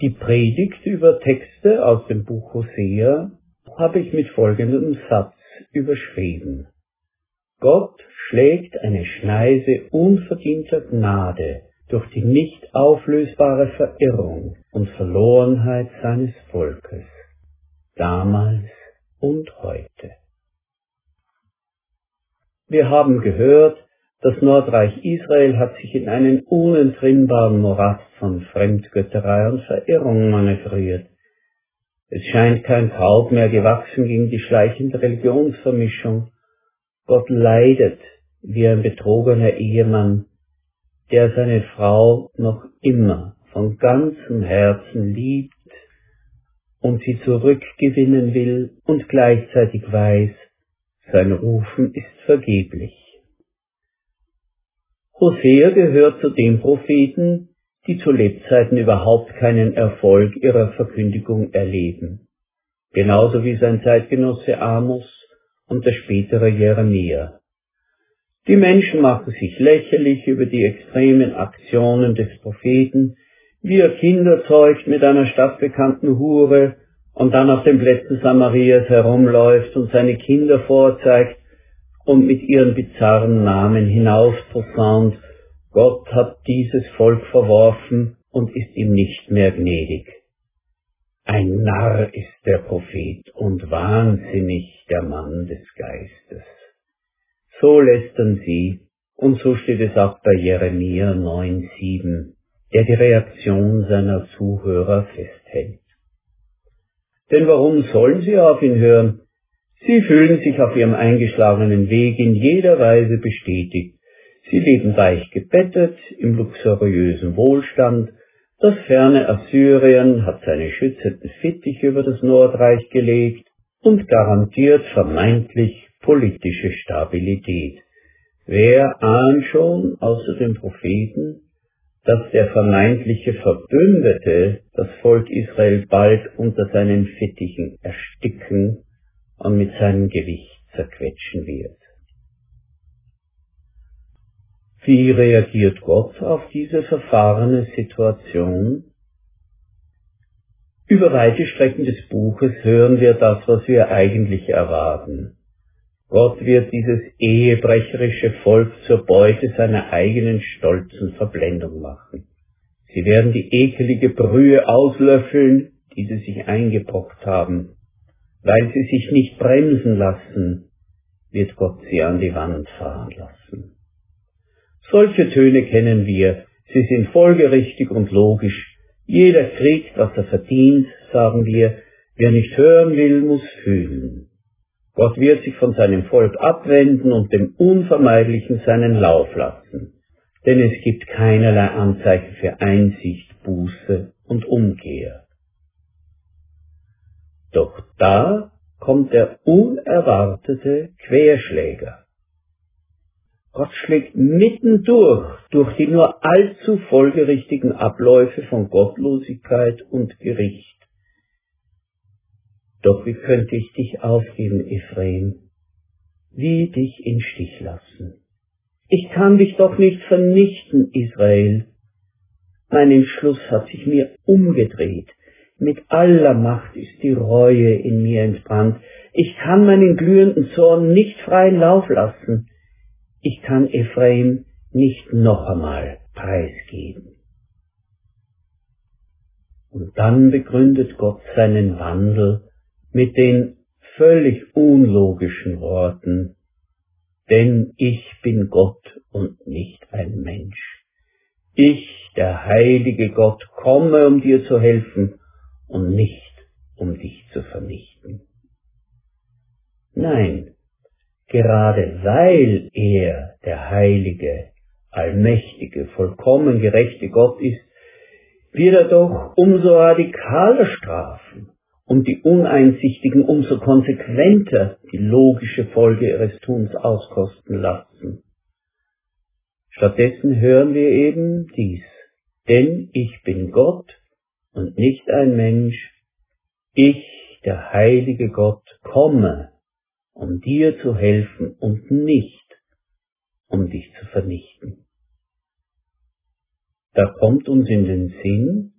Die Predigt über Texte aus dem Buch Hosea habe ich mit folgendem Satz überschrieben. Gott schlägt eine Schneise unverdienter Gnade durch die nicht auflösbare Verirrung und Verlorenheit seines Volkes, damals und heute. Wir haben gehört, das Nordreich Israel hat sich in einen unentrinnbaren Morast von Fremdgötterei und Verirrung manövriert. Es scheint kein Kraut mehr gewachsen gegen die schleichende Religionsvermischung. Gott leidet wie ein betrogener Ehemann, der seine Frau noch immer von ganzem Herzen liebt und sie zurückgewinnen will und gleichzeitig weiß, sein Rufen ist vergeblich. Hosea gehört zu den Propheten, die zu Lebzeiten überhaupt keinen Erfolg ihrer Verkündigung erleben, genauso wie sein Zeitgenosse Amos und der spätere Jeremia. Die Menschen machen sich lächerlich über die extremen Aktionen des Propheten, wie er Kinder zeugt mit einer stadtbekannten Hure und dann auf den Plätzen Samarias herumläuft und seine Kinder vorzeigt und mit ihren bizarren Namen hinausposaunt, Gott hat dieses Volk verworfen und ist ihm nicht mehr gnädig. Ein Narr ist der Prophet und wahnsinnig der Mann des Geistes. So lästern sie, und so steht es auch bei Jeremia 9,7, der die Reaktion seiner Zuhörer festhält. Denn warum sollen sie auf ihn hören? Sie fühlen sich auf ihrem eingeschlagenen Weg in jeder Weise bestätigt. Sie leben weich gebettet im luxuriösen Wohlstand. Das ferne Assyrien hat seine schützenden Fittiche über das Nordreich gelegt und garantiert vermeintlich politische Stabilität. Wer ahnt schon außer den Propheten, dass der vermeintliche Verbündete das Volk Israel bald unter seinen Fittichen ersticken und mit seinem Gewicht zerquetschen wird. Wie reagiert Gott auf diese verfahrene Situation? Über weite Strecken des Buches hören wir das, was wir eigentlich erwarten. Gott wird dieses ehebrecherische Volk zur Beute seiner eigenen stolzen Verblendung machen. Sie werden die ekelige Brühe auslöffeln, die sie sich eingebrockt haben. Weil sie sich nicht bremsen lassen, wird Gott sie an die Wand fahren lassen. Solche Töne kennen wir, sie sind folgerichtig und logisch. Jeder kriegt, was er verdient, sagen wir, wer nicht hören will, muss fühlen. Gott wird sich von seinem Volk abwenden und dem Unvermeidlichen seinen Lauf lassen, denn es gibt keinerlei Anzeichen für Einsicht, Buße und Umkehr. Doch da kommt der unerwartete Querschläger. Gott schlägt mittendurch durch die nur allzu folgerichtigen Abläufe von Gottlosigkeit und Gericht doch wie könnte ich dich aufgeben, Ephraim? Wie dich in Stich lassen? Ich kann dich doch nicht vernichten, Israel. Mein Entschluss hat sich mir umgedreht. Mit aller Macht ist die Reue in mir entbrannt. Ich kann meinen glühenden Zorn nicht freien Lauf lassen. Ich kann Ephraim nicht noch einmal preisgeben. Und dann begründet Gott seinen Wandel mit den völlig unlogischen Worten, denn ich bin Gott und nicht ein Mensch. Ich, der heilige Gott, komme, um dir zu helfen und nicht, um dich zu vernichten. Nein, gerade weil er, der heilige, allmächtige, vollkommen gerechte Gott ist, wird er doch umso radikaler strafen und die Uneinsichtigen umso konsequenter die logische Folge ihres Tuns auskosten lassen. Stattdessen hören wir eben dies, denn ich bin Gott und nicht ein Mensch, ich, der heilige Gott, komme, um dir zu helfen und nicht, um dich zu vernichten. Da kommt uns in den Sinn,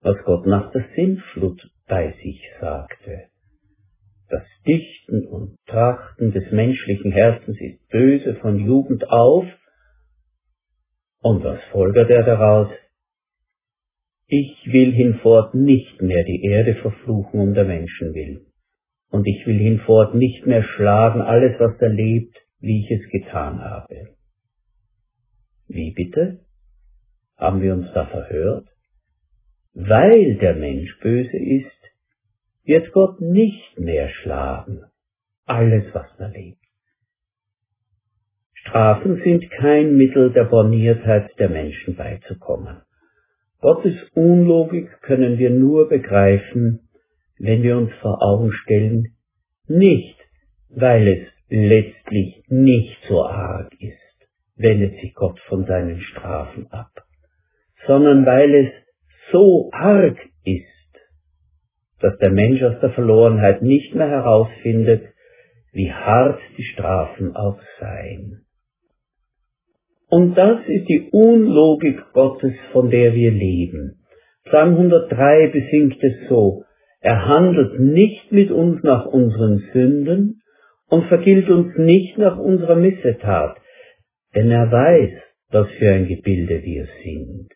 was Gott nach der Sintflut bei sich sagte. Das Dichten und Trachten des menschlichen Herzens ist böse von Jugend auf. Und was folgert er daraus? Ich will hinfort nicht mehr die Erde verfluchen um der Menschen willen. Und ich will hinfort nicht mehr schlagen alles, was da lebt, wie ich es getan habe. Wie bitte? Haben wir uns da verhört? Weil der Mensch böse ist, wird Gott nicht mehr schlagen, alles was da lebt. Strafen sind kein Mittel der Borniertheit der Menschen beizukommen. Gottes Unlogik können wir nur begreifen, wenn wir uns vor Augen stellen, nicht weil es letztlich nicht so arg ist, wendet sich Gott von seinen Strafen ab, sondern weil es so arg ist, dass der Mensch aus der Verlorenheit nicht mehr herausfindet, wie hart die Strafen auch seien. Und das ist die Unlogik Gottes, von der wir leben. Psalm 103 besingt es so, er handelt nicht mit uns nach unseren Sünden und vergilt uns nicht nach unserer Missetat, denn er weiß, was für ein Gebilde wir sind.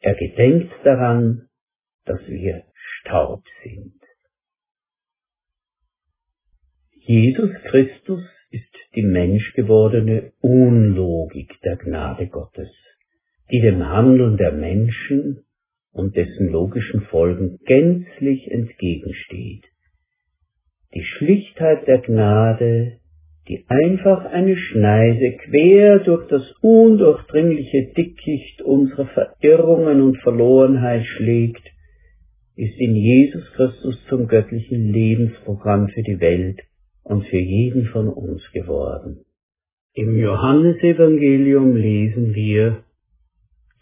Er gedenkt daran, dass wir Staub sind. Jesus Christus ist die menschgewordene Unlogik der Gnade Gottes, die dem Handeln der Menschen und dessen logischen Folgen gänzlich entgegensteht. Die Schlichtheit der Gnade, die einfach eine Schneise quer durch das undurchdringliche Dickicht unserer Verirrungen und Verlorenheit schlägt, ist in Jesus Christus zum göttlichen Lebensprogramm für die Welt und für jeden von uns geworden. Im Johannesevangelium lesen wir,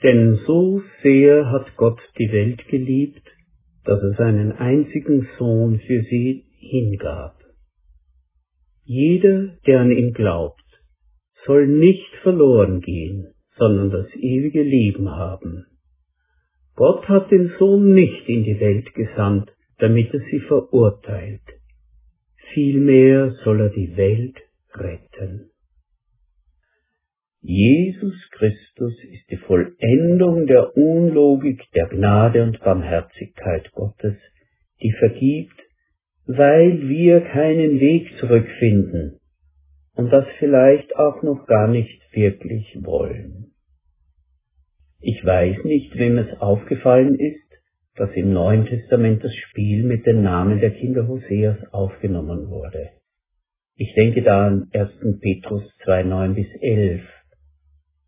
denn so sehr hat Gott die Welt geliebt, dass er seinen einzigen Sohn für sie hingab. Jeder, der an ihn glaubt, soll nicht verloren gehen, sondern das ewige Leben haben. Gott hat den Sohn nicht in die Welt gesandt, damit er sie verurteilt. Vielmehr soll er die Welt retten. Jesus Christus ist die Vollendung der Unlogik der Gnade und Barmherzigkeit Gottes, die vergibt, weil wir keinen Weg zurückfinden und das vielleicht auch noch gar nicht wirklich wollen. Ich weiß nicht, wem es aufgefallen ist, dass im Neuen Testament das Spiel mit den Namen der Kinder Hoseas aufgenommen wurde. Ich denke da an 1. Petrus 2, 9 bis 11.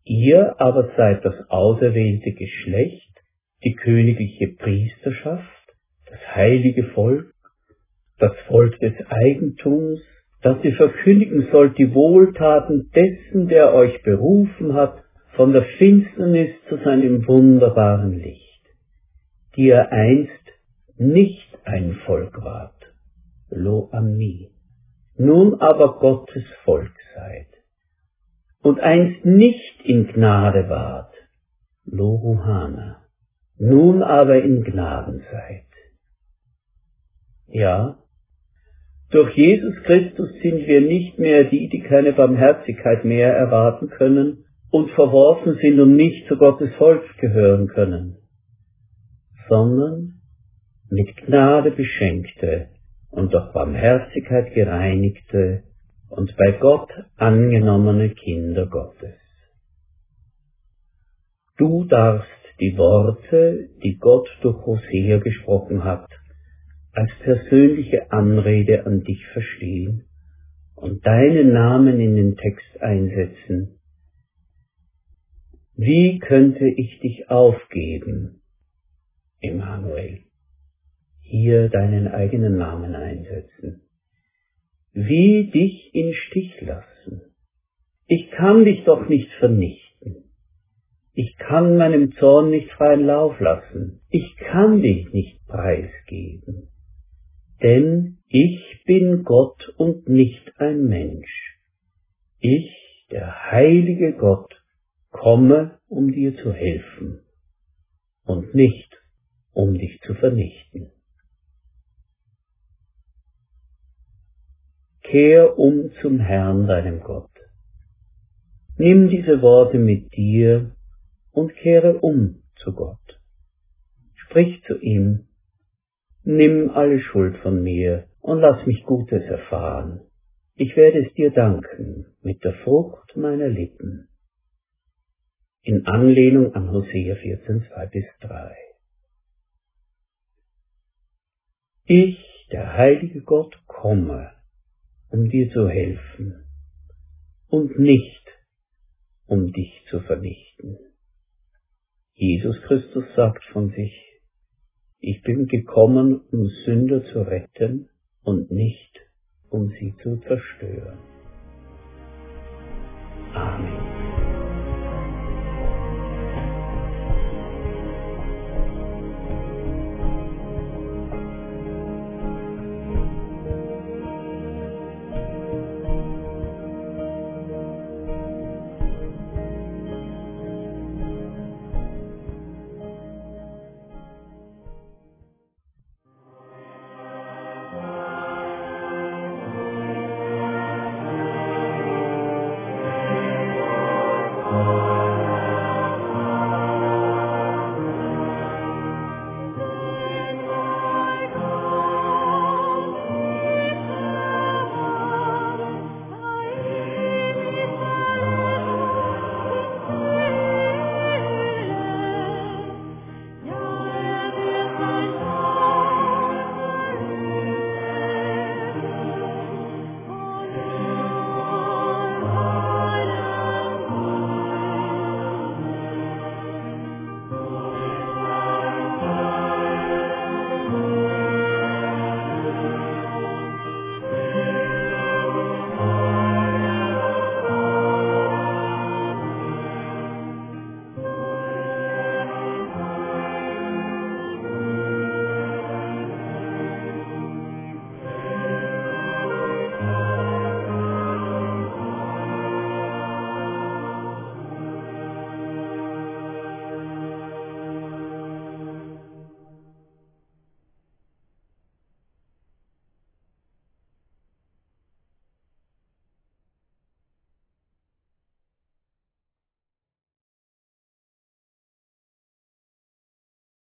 Ihr aber seid das auserwählte Geschlecht, die königliche Priesterschaft, das heilige Volk, das Volk des Eigentums, dass ihr verkündigen sollt die Wohltaten dessen, der euch berufen hat, von der Finsternis zu seinem wunderbaren Licht, die ihr einst nicht ein Volk wart, lo ami, nun aber Gottes Volk seid, und einst nicht in Gnade wart, lo ruhana, nun aber in Gnaden seid. Ja, durch Jesus Christus sind wir nicht mehr die, die keine Barmherzigkeit mehr erwarten können und verworfen sind und nicht zu Gottes Volk gehören können, sondern mit Gnade beschenkte und durch Barmherzigkeit gereinigte und bei Gott angenommene Kinder Gottes. Du darfst die Worte, die Gott durch Hosea gesprochen hat, als persönliche Anrede an dich verstehen und deinen Namen in den Text einsetzen. Wie könnte ich dich aufgeben, Emmanuel? Hier deinen eigenen Namen einsetzen. Wie dich in Stich lassen? Ich kann dich doch nicht vernichten. Ich kann meinem Zorn nicht freien Lauf lassen. Ich kann dich nicht preisgeben denn ich bin Gott und nicht ein Mensch. Ich, der heilige Gott, komme, um dir zu helfen und nicht, um dich zu vernichten. Kehr um zum Herrn deinem Gott. Nimm diese Worte mit dir und kehre um zu Gott. Sprich zu ihm, nimm alle Schuld von mir und lass mich Gutes erfahren. Ich werde es dir danken mit der Frucht meiner Lippen. In Anlehnung an Hosea 14, 2 bis 3. Ich, der heilige Gott, komme, um dir zu helfen und nicht, um dich zu vernichten. Jesus Christus sagt von sich, ich bin gekommen, um Sünder zu retten und nicht, um sie zu zerstören. Amen.